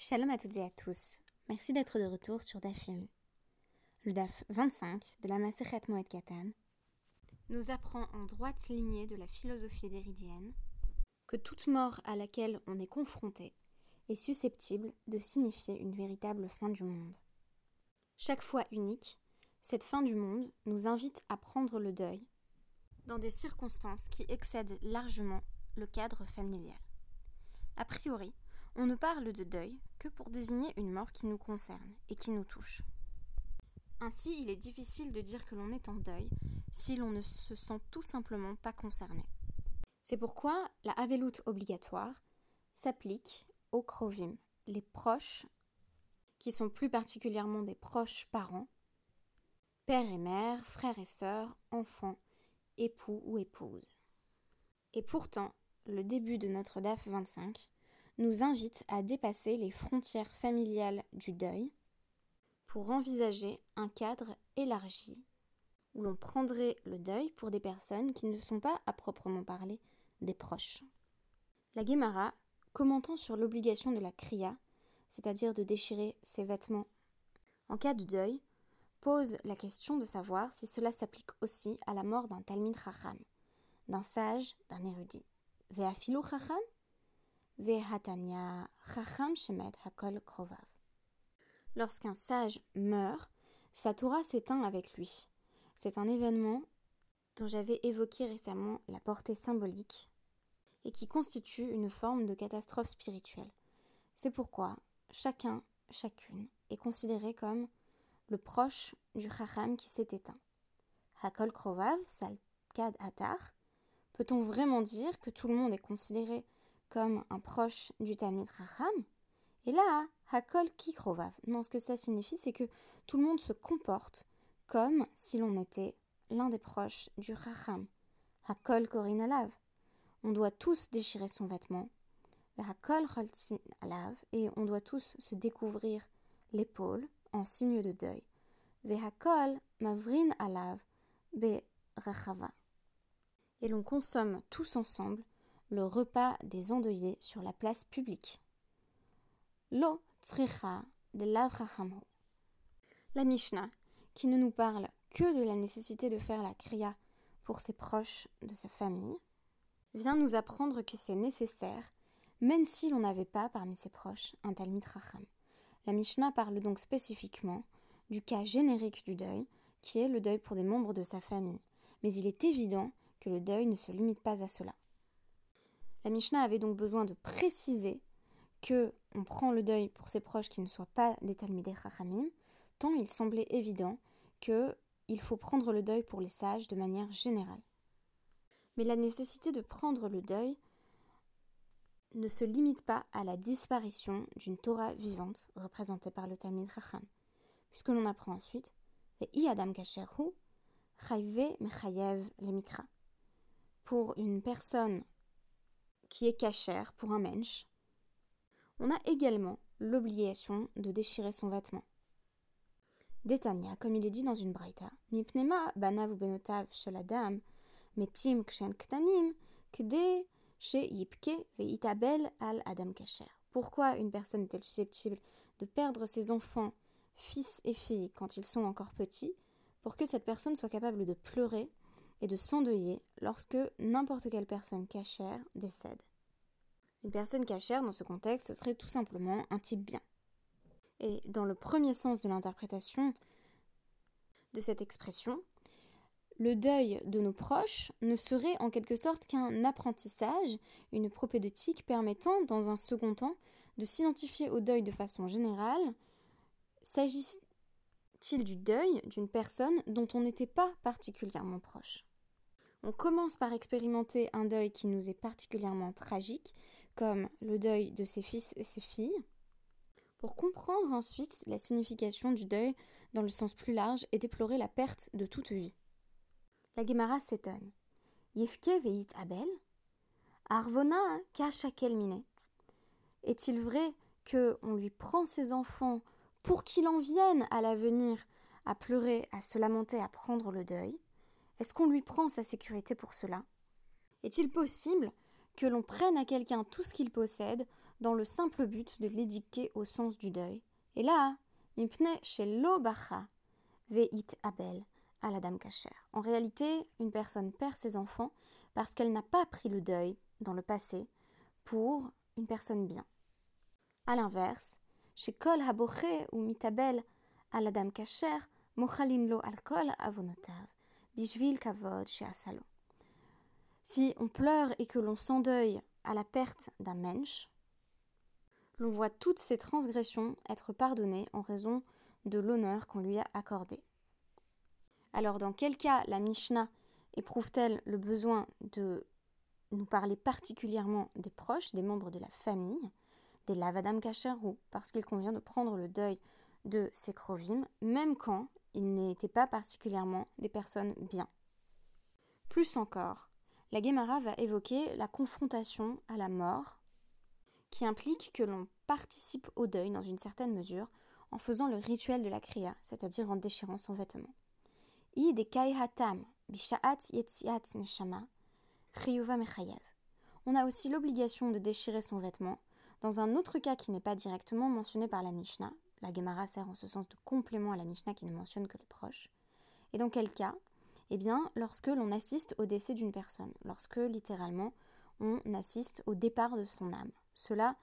Shalom à toutes et à tous. Merci d'être de retour sur DAF Le DAF 25 de la Masechet Moed Katan nous apprend en droite lignée de la philosophie déridienne que toute mort à laquelle on est confronté est susceptible de signifier une véritable fin du monde. Chaque fois unique, cette fin du monde nous invite à prendre le deuil dans des circonstances qui excèdent largement le cadre familial. A priori, on ne parle de deuil que pour désigner une mort qui nous concerne et qui nous touche. Ainsi, il est difficile de dire que l'on est en deuil si l'on ne se sent tout simplement pas concerné. C'est pourquoi la haveloute obligatoire s'applique aux krovim, les proches, qui sont plus particulièrement des proches parents, père et mère, frères et sœurs, enfants, époux ou épouses. Et pourtant, le début de notre DAF 25 nous invite à dépasser les frontières familiales du deuil pour envisager un cadre élargi où l'on prendrait le deuil pour des personnes qui ne sont pas à proprement parler des proches. La Guémara, commentant sur l'obligation de la kriya, c'est-à-dire de déchirer ses vêtements en cas de deuil, pose la question de savoir si cela s'applique aussi à la mort d'un Talmid Chacham, d'un sage, d'un érudit. Ve'afilu Chacham? Lorsqu'un sage meurt, sa Torah s'éteint avec lui. C'est un événement dont j'avais évoqué récemment la portée symbolique et qui constitue une forme de catastrophe spirituelle. C'est pourquoi chacun, chacune est considéré comme le proche du Chacham qui s'est éteint. Hakol Krovav, Salkad Atar. Peut-on vraiment dire que tout le monde est considéré comme un proche du Talmid Racham. Et là, Hakol Kikrovav. Non, ce que ça signifie, c'est que tout le monde se comporte comme si l'on était l'un des proches du Racham. Hakol Korin Alav. On doit tous déchirer son vêtement. Hakol Alav. Et on doit tous se découvrir l'épaule en signe de deuil. Vehakol Mavrin Alav. Be Rachava. Et l'on consomme tous ensemble le repas des endeuillés sur la place publique. Lo de l'Avrahamhu. La Mishnah, qui ne nous parle que de la nécessité de faire la kriya pour ses proches de sa famille, vient nous apprendre que c'est nécessaire, même si l'on n'avait pas parmi ses proches un Talmid Racham. La Mishnah parle donc spécifiquement du cas générique du deuil, qui est le deuil pour des membres de sa famille. Mais il est évident que le deuil ne se limite pas à cela. La Mishnah avait donc besoin de préciser que on prend le deuil pour ses proches qui ne soient pas des Talmidei Chachamim, tant il semblait évident que il faut prendre le deuil pour les sages de manière générale. Mais la nécessité de prendre le deuil ne se limite pas à la disparition d'une Torah vivante représentée par le Talmid Chacham, puisque l'on apprend ensuite Adam Kasherhu Mechayev. Pour une personne qui est cachère pour un mensch, on a également l'obligation de déchirer son vêtement. Détania, comme il est dit dans une braïta, Mipnema banav benotav metim kshen kde she yipke al adam kasher. Pourquoi une personne est-elle susceptible de perdre ses enfants, fils et filles, quand ils sont encore petits, pour que cette personne soit capable de pleurer et de s'endeuiller lorsque n'importe quelle personne cachère décède. Une personne cachère dans ce contexte serait tout simplement un type bien. Et dans le premier sens de l'interprétation de cette expression, le deuil de nos proches ne serait en quelque sorte qu'un apprentissage, une propédeutique permettant, dans un second temps, de s'identifier au deuil de façon générale. S'agit-il du deuil d'une personne dont on n'était pas particulièrement proche? On commence par expérimenter un deuil qui nous est particulièrement tragique, comme le deuil de ses fils et ses filles, pour comprendre ensuite la signification du deuil dans le sens plus large et déplorer la perte de toute vie. La Gemara s'étonne. Yefke veit Abel Arvona kashakel mine. Est-il vrai que on lui prend ses enfants pour qu'il en vienne à l'avenir à pleurer, à se lamenter, à prendre le deuil est-ce qu'on lui prend sa sécurité pour cela? Est-il possible que l'on prenne à quelqu'un tout ce qu'il possède dans le simple but de l'édiquer au sens du deuil? Et là, mipne shelo bacha veit abel à la dame cachère. En réalité, une personne perd ses enfants parce qu'elle n'a pas pris le deuil dans le passé pour une personne bien. A l'inverse, à la dame cachère, Mochalin lo alcool avonotav, bishvil kavod chez Asalo. Si on pleure et que l'on s'endeuille à la perte d'un mensch, l'on voit toutes ces transgressions être pardonnées en raison de l'honneur qu'on lui a accordé. Alors dans quel cas la Mishnah éprouve-t-elle le besoin de nous parler particulièrement des proches, des membres de la famille, des lavadam ou parce qu'il convient de prendre le deuil de ses krovim, même quand ils n'étaient pas particulièrement des personnes bien. Plus encore, la Gemara va évoquer la confrontation à la mort, qui implique que l'on participe au deuil dans une certaine mesure en faisant le rituel de la kriya, c'est-à-dire en déchirant son vêtement. On a aussi l'obligation de déchirer son vêtement dans un autre cas qui n'est pas directement mentionné par la Mishnah. La Gemara sert en ce sens de complément à la Mishnah qui ne mentionne que les proches. Et dans quel cas? Eh bien, lorsque l'on assiste au décès d'une personne, lorsque littéralement on assiste au départ de son âme. Cela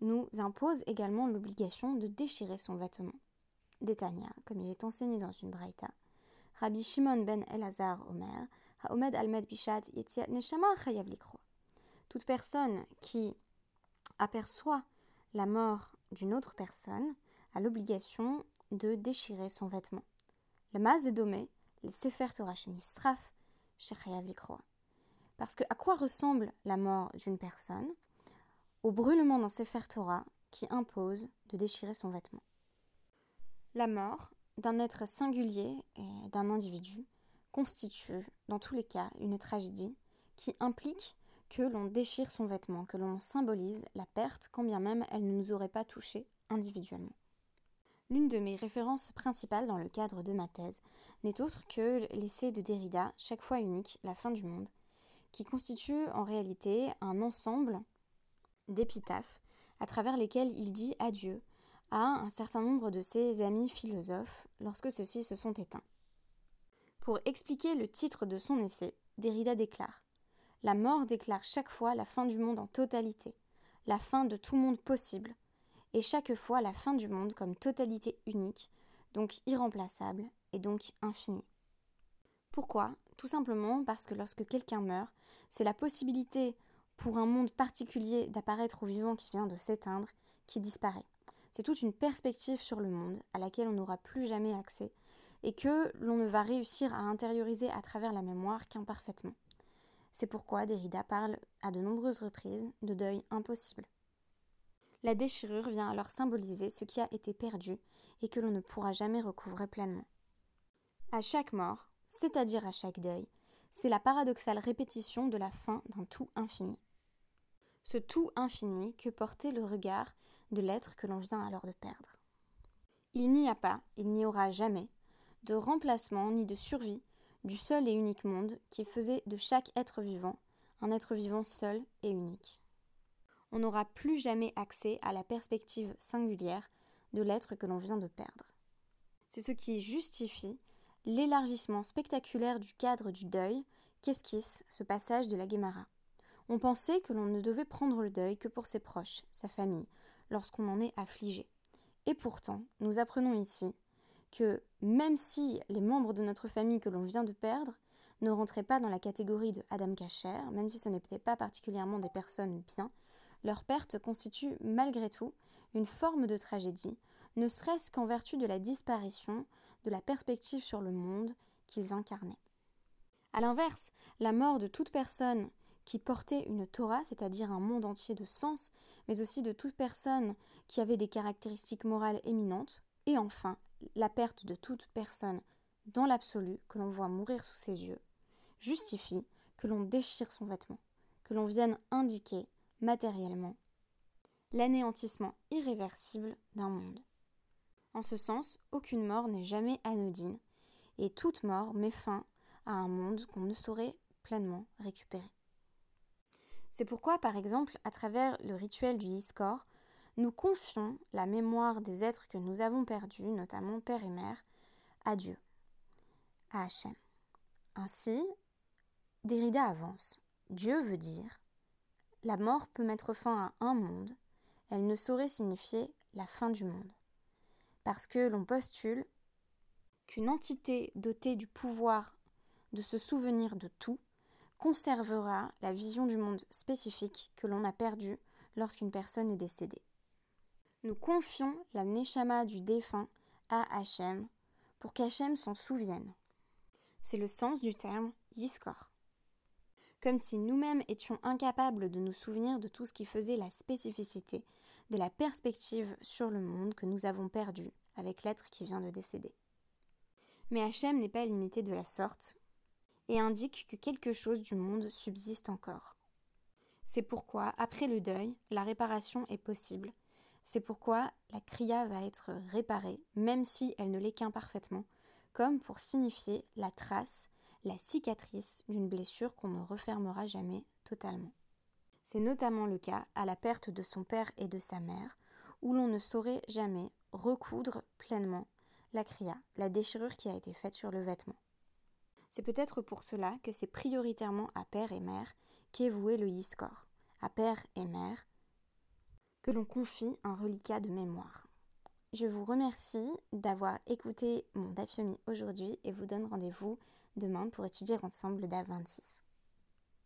nous impose également l'obligation de déchirer son vêtement. Détania, comme il est enseigné dans une braïta, Rabbi Shimon ben Elazar Omer, toute personne qui aperçoit la mort d'une autre personne a l'obligation de déchirer son vêtement. Le Maz domé, le Sefer Torah Sraf Parce que à quoi ressemble la mort d'une personne Au brûlement d'un Sefer Torah qui impose de déchirer son vêtement? La mort d'un être singulier et d'un individu constitue, dans tous les cas, une tragédie qui implique que l'on déchire son vêtement, que l'on symbolise la perte, quand bien même elle ne nous aurait pas touché individuellement. L'une de mes références principales dans le cadre de ma thèse n'est autre que l'essai de Derrida, Chaque fois unique, la fin du monde, qui constitue en réalité un ensemble d'épitaphes à travers lesquels il dit adieu à un certain nombre de ses amis philosophes lorsque ceux-ci se sont éteints. Pour expliquer le titre de son essai, Derrida déclare La mort déclare chaque fois la fin du monde en totalité, la fin de tout monde possible, et chaque fois la fin du monde comme totalité unique, donc irremplaçable et donc infinie. Pourquoi? Tout simplement parce que lorsque quelqu'un meurt, c'est la possibilité pour un monde particulier d'apparaître au vivant qui vient de s'éteindre qui disparaît. C'est toute une perspective sur le monde à laquelle on n'aura plus jamais accès et que l'on ne va réussir à intérioriser à travers la mémoire qu'imparfaitement. C'est pourquoi Derrida parle à de nombreuses reprises de deuil impossible. La déchirure vient alors symboliser ce qui a été perdu et que l'on ne pourra jamais recouvrer pleinement. À chaque mort, c'est-à-dire à chaque deuil, c'est la paradoxale répétition de la fin d'un tout infini. Ce tout infini que portait le regard de l'être que l'on vient alors de perdre. Il n'y a pas, il n'y aura jamais, de remplacement ni de survie du seul et unique monde qui faisait de chaque être vivant un être vivant seul et unique. On n'aura plus jamais accès à la perspective singulière de l'être que l'on vient de perdre. C'est ce qui justifie l'élargissement spectaculaire du cadre du deuil qu'esquisse ce passage de la Guémara. On pensait que l'on ne devait prendre le deuil que pour ses proches, sa famille, lorsqu'on en est affligé. Et pourtant, nous apprenons ici que même si les membres de notre famille que l'on vient de perdre ne rentraient pas dans la catégorie de Adam Kacher, même si ce n'était pas particulièrement des personnes bien, leur perte constitue malgré tout une forme de tragédie, ne serait-ce qu'en vertu de la disparition de la perspective sur le monde qu'ils incarnaient. A l'inverse, la mort de toute personne qui portait une Torah, c'est-à-dire un monde entier de sens, mais aussi de toute personne qui avait des caractéristiques morales éminentes, et enfin la perte de toute personne dans l'absolu que l'on voit mourir sous ses yeux justifie que l'on déchire son vêtement, que l'on vienne indiquer matériellement l'anéantissement irréversible d'un monde. En ce sens, aucune mort n'est jamais anodine, et toute mort met fin à un monde qu'on ne saurait pleinement récupérer. C'est pourquoi, par exemple, à travers le rituel du Yiskor, nous confions la mémoire des êtres que nous avons perdus, notamment père et mère, à Dieu, à Hachem. Ainsi, Derrida avance. Dieu veut dire la mort peut mettre fin à un monde, elle ne saurait signifier la fin du monde. Parce que l'on postule qu'une entité dotée du pouvoir de se souvenir de tout conservera la vision du monde spécifique que l'on a perdu lorsqu'une personne est décédée. Nous confions la neshama du défunt à Hachem pour qu'Hachem s'en souvienne. C'est le sens du terme Yiskor. Comme si nous-mêmes étions incapables de nous souvenir de tout ce qui faisait la spécificité de la perspective sur le monde que nous avons perdu avec l'être qui vient de décéder. Mais Hachem n'est pas limité de la sorte et indique que quelque chose du monde subsiste encore. C'est pourquoi, après le deuil, la réparation est possible. C'est pourquoi la kriya va être réparée, même si elle ne l'est qu'imparfaitement, comme pour signifier la trace, la cicatrice d'une blessure qu'on ne refermera jamais totalement. C'est notamment le cas à la perte de son père et de sa mère, où l'on ne saurait jamais recoudre pleinement la kriya, la déchirure qui a été faite sur le vêtement. C'est peut-être pour cela que c'est prioritairement à père et mère qu'est voué le yiskor, à père et mère, que l'on confie un reliquat de mémoire. Je vous remercie d'avoir écouté mon Dafyomi aujourd'hui et vous donne rendez-vous demain pour étudier ensemble DA 26.